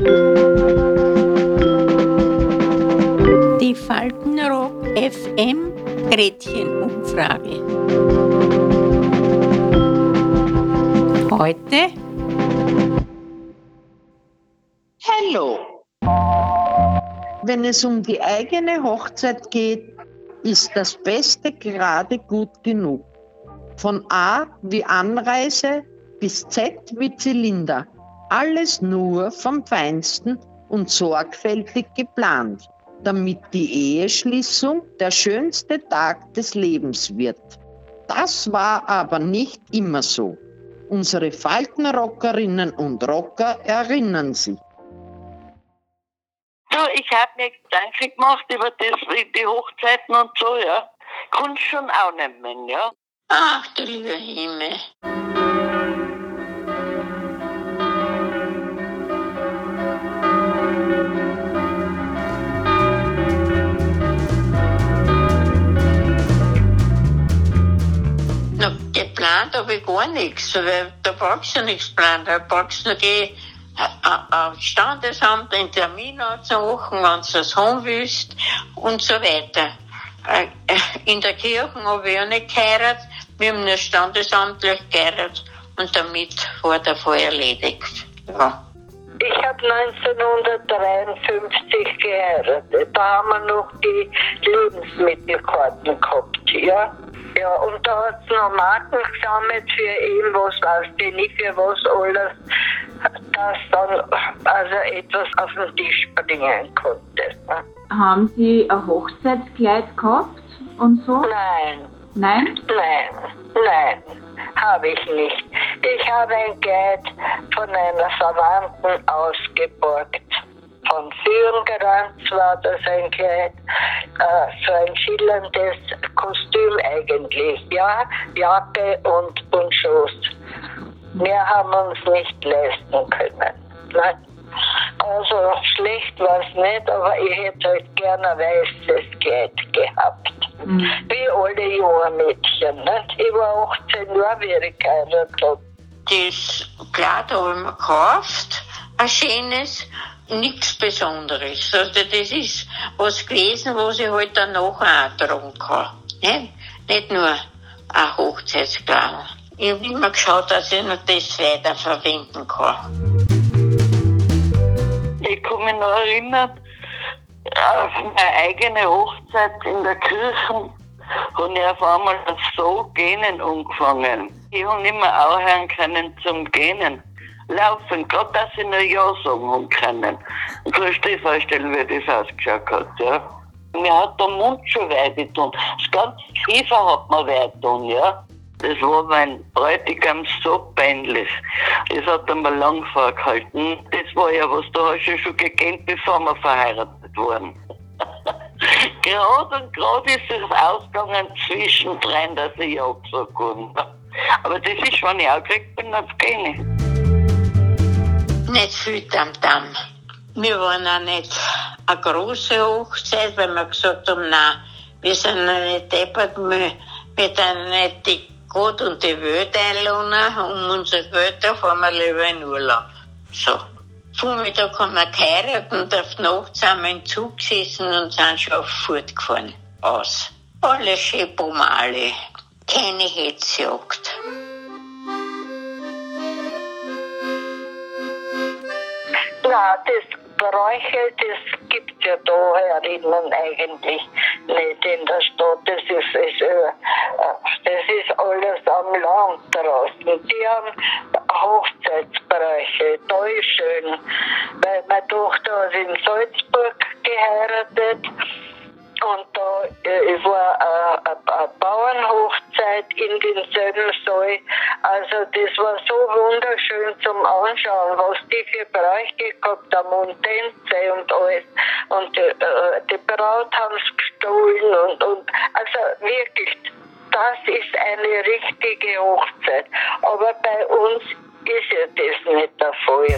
Die Faltenrock FM Gretchenumfrage. Heute Hallo. Wenn es um die eigene Hochzeit geht, ist das Beste gerade gut genug. Von A wie Anreise bis Z wie Zylinder. Alles nur vom Feinsten und sorgfältig geplant, damit die Eheschließung der schönste Tag des Lebens wird. Das war aber nicht immer so. Unsere Faltenrockerinnen und Rocker erinnern sich. Du, ich habe mir Gedanken gemacht über das, die Hochzeiten und so, ja. Kannst schon auch nehmen, ja. Ach, du lieber Himmel. Geplant habe ich gar nichts, weil da brauchst du nichts planen. Da brauchst du gehen auf Standesamt einen Termin anzumachen, wenn du das haben willst und so weiter. Äh, In der Kirche habe ich auch nicht geheiratet, wir haben nur standesamtlich geheiratet und damit war der Fall erledigt. Ja. Ich habe 1953 geheiratet. Da haben wir noch die Lebensmittelkarten gehabt, ja. Ja, und da hat es noch Marken gesammelt für eben was weiß ich nicht, für was alles, dass dann also etwas auf den Tisch bringen konnte. Ne? Haben Sie ein Hochzeitskleid gehabt und so? Nein, Nein? nein, nein, habe ich nicht. Ich habe ein Kleid von einer Verwandten ausgeborgt. Von Firengranz war das ein Kleid, äh, so ein schillerndes Kostüm eigentlich, ja, Jacke und, und Schoß. Mehr haben wir uns nicht leisten können. Nein. Also schlecht war es nicht, aber ich hätte halt gerne ein weißes Kleid gehabt. Mhm. Wie alle junge Mädchen. Nicht? Ich war 18 Jahre, wie ich geheiratet. Das Kleid habe ich mir gekauft, ein schönes, nichts Besonderes. Also das ist was gewesen, was ich halt danach auch tragen kann. Nicht, nicht nur ein Hochzeitskleid. Ich habe immer geschaut, dass ich noch das weiter verwenden kann. Ich kann mich noch erinnern, auf meine eigene Hochzeit in der Kirche habe ich auf einmal so gähnen angefangen. Ich habe nicht mehr aufhören können zum Gähnen. Laufen, gerade dass ich nur Ja sagen haben können. Du kannst dir vorstellen, wie das ausgeschaut hat, ja. Mir hat der Mund schon weh getan. Das ganze Kiefer hat mir weh getan, ja. Das war mein Bräutigam so peinlich. Das hat er mir lang vorgehalten. Das war ja was, da hast du schon gekannt, bevor wir verheiratet waren. gerade und gerade ist es ausgegangen zwischendrin, dass ich ja gesagt habe. Aber das ist, wenn ich auch gekriegt bin, das kenne ich. Nicht viel Tamtam. Wir waren auch nicht eine große Hochzeit, weil wir gesagt haben, nein, wir sind noch nicht deppert, wir, wir nicht die Gott und die Welt einladen, um unser Geld, da fahren wir lieber in Urlaub. So. Vormittag haben wir geheiratet und auf die Nacht sind wir im Zug gesessen und sind schon auf Furt gefahren. Aus. Alle schön Pomale. Keine Hetzjagd. Na, das Bräuche, das gibt ja da herinnen eigentlich nicht in der Stadt. Das ist, ist, äh, das ist alles am Land draußen. Die haben Hochzeitsbräuche, da ist schön. Weil meine Tochter hat in Salzburg geheiratet und da äh, war eine eine Bauernhochzeit in denselben Saal. Also das war so wunderschön zum Anschauen, was die für Bräuche gehabt haben und Tänze und alles. Und die, äh, die Braut haben es gestohlen und, und also wirklich, das ist eine richtige Hochzeit. Aber bei uns ist ja das nicht der Fall.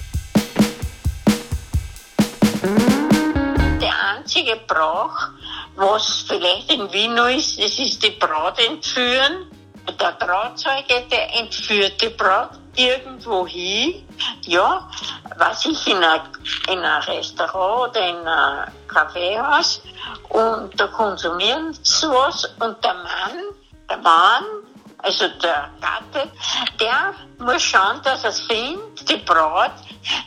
Der einzige Brauch, was vielleicht in Wien noch ist, das ist die Braut entführen. Der Trauzeuge, der entführt die Braut irgendwo hin, ja, was ich in ein, in ein Restaurant oder in ein Kaffeehaus. Und da konsumieren sie was. Und der Mann, der Mann, also der Gatte, der muss schauen, dass er es findet, die Braut,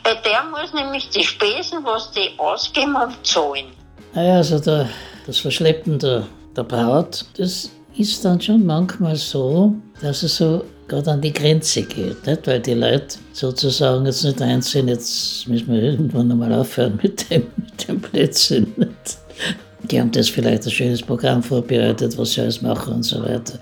weil der muss nämlich die Spesen, was die ausgeben, zahlen. Naja, also der, das Verschleppen der, der Braut, das ist dann schon manchmal so, dass es so gerade an die Grenze geht, nicht? weil die Leute sozusagen jetzt nicht einsehen, jetzt müssen wir irgendwann einmal aufhören mit dem, mit dem Blödsinn. Nicht? Die haben das vielleicht ein schönes Programm vorbereitet, was sie alles machen und so weiter.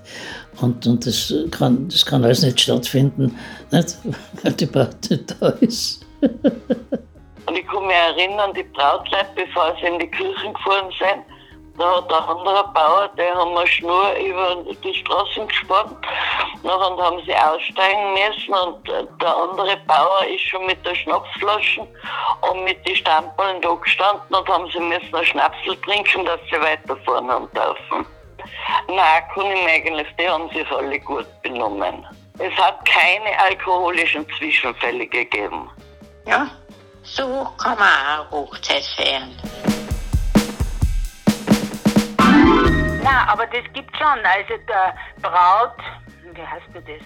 Und, und das, kann, das kann alles nicht stattfinden, nicht? weil die Braut nicht da ist. Und ich kann mich erinnern, die Brautleute, bevor sie in die Kirchen gefahren sind, da hat ein anderer Bauer, der haben eine Schnur über die Straßen gespannt. Nachher haben sie aussteigen müssen und der andere Bauer ist schon mit der Schnapsflasche und mit den Stamperln da gestanden und haben sie müssen einen Schnapsel trinken, dass sie weiterfahren haben dürfen. Nein, kann ich mir eigentlich, die haben sich alle gut benommen. Es hat keine alkoholischen Zwischenfälle gegeben. Ja, so kann man auch Hochzeit feiern. Aber das gibt schon. Also der Braut, wie heißt denn das?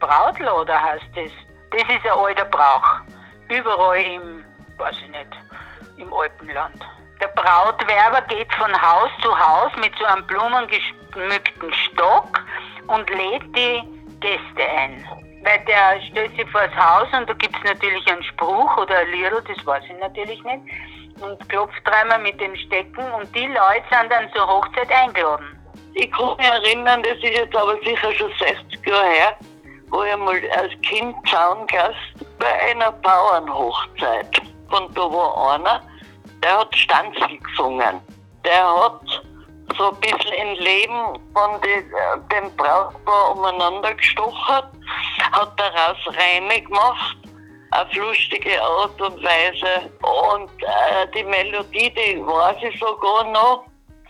Brautlader heißt das. Das ist ein alter Brauch. Überall im, weiß ich nicht, im Alpenland. Der Brautwerber geht von Haus zu Haus mit so einem blumengeschmückten Stock und lädt die Gäste ein. Weil der stellt sich vor das Haus und da gibt es natürlich einen Spruch oder ein Liedl, das weiß ich natürlich nicht und klopft dreimal mit dem Stecken und die Leute sind dann zur Hochzeit eingeladen. Ich kann mich erinnern, das ist jetzt aber sicher schon 60 Jahre her, wo ich mal als Kind Zaungast bei einer Bauernhochzeit. Und da war einer, der hat Stanzel gesungen. Der hat so ein bisschen im Leben von äh, dem Brautpaar umeinander gestochen, hat daraus Reime gemacht auf lustige Art und Weise. Und äh, die Melodie, die weiß ich sogar noch.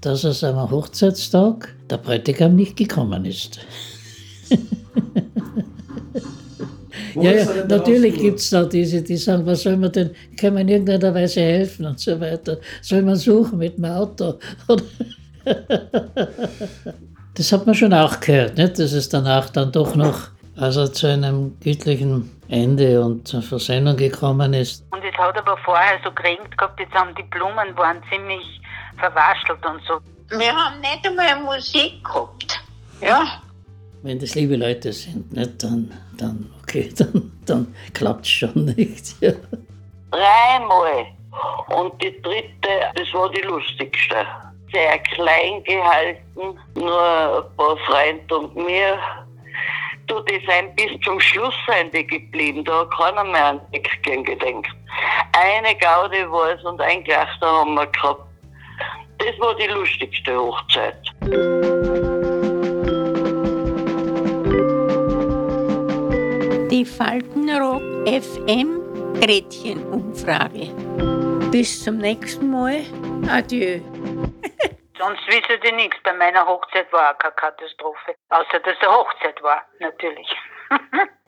dass es am Hochzeitstag der Bräutigam nicht gekommen ist. ja, ja, natürlich gibt es da diese, die sagen, was soll man denn, kann man in irgendeiner Weise helfen und so weiter. Soll man suchen mit dem Auto? das hat man schon auch gehört, nicht? dass es danach dann doch noch also zu einem gütlichen Ende und zur Versöhnung gekommen ist. Und es hat aber vorher so geregnet gehabt, jetzt haben die Blumen waren ziemlich verwaschelt und so. Wir haben nicht einmal Musik gehabt. Ja. Wenn das liebe Leute sind, nicht, dann, dann okay, dann, dann klappt es schon nicht. Ja. Dreimal. Und die dritte, das war die lustigste. Sehr klein gehalten, nur ein paar Freunde und mir du, die sind bis zum Schluss sind die geblieben. Da hat keiner mehr an Eckgehen gedenkt. Eine Gaudi war es und ein Gleichter haben wir gehabt. Das war die lustigste Hochzeit. Die Faltenrock FM Gretchenumfrage. Bis zum nächsten Mal. Adieu. Sonst wissen die nichts. Bei meiner Hochzeit war auch keine Katastrophe. Außer dass es eine Hochzeit war, natürlich.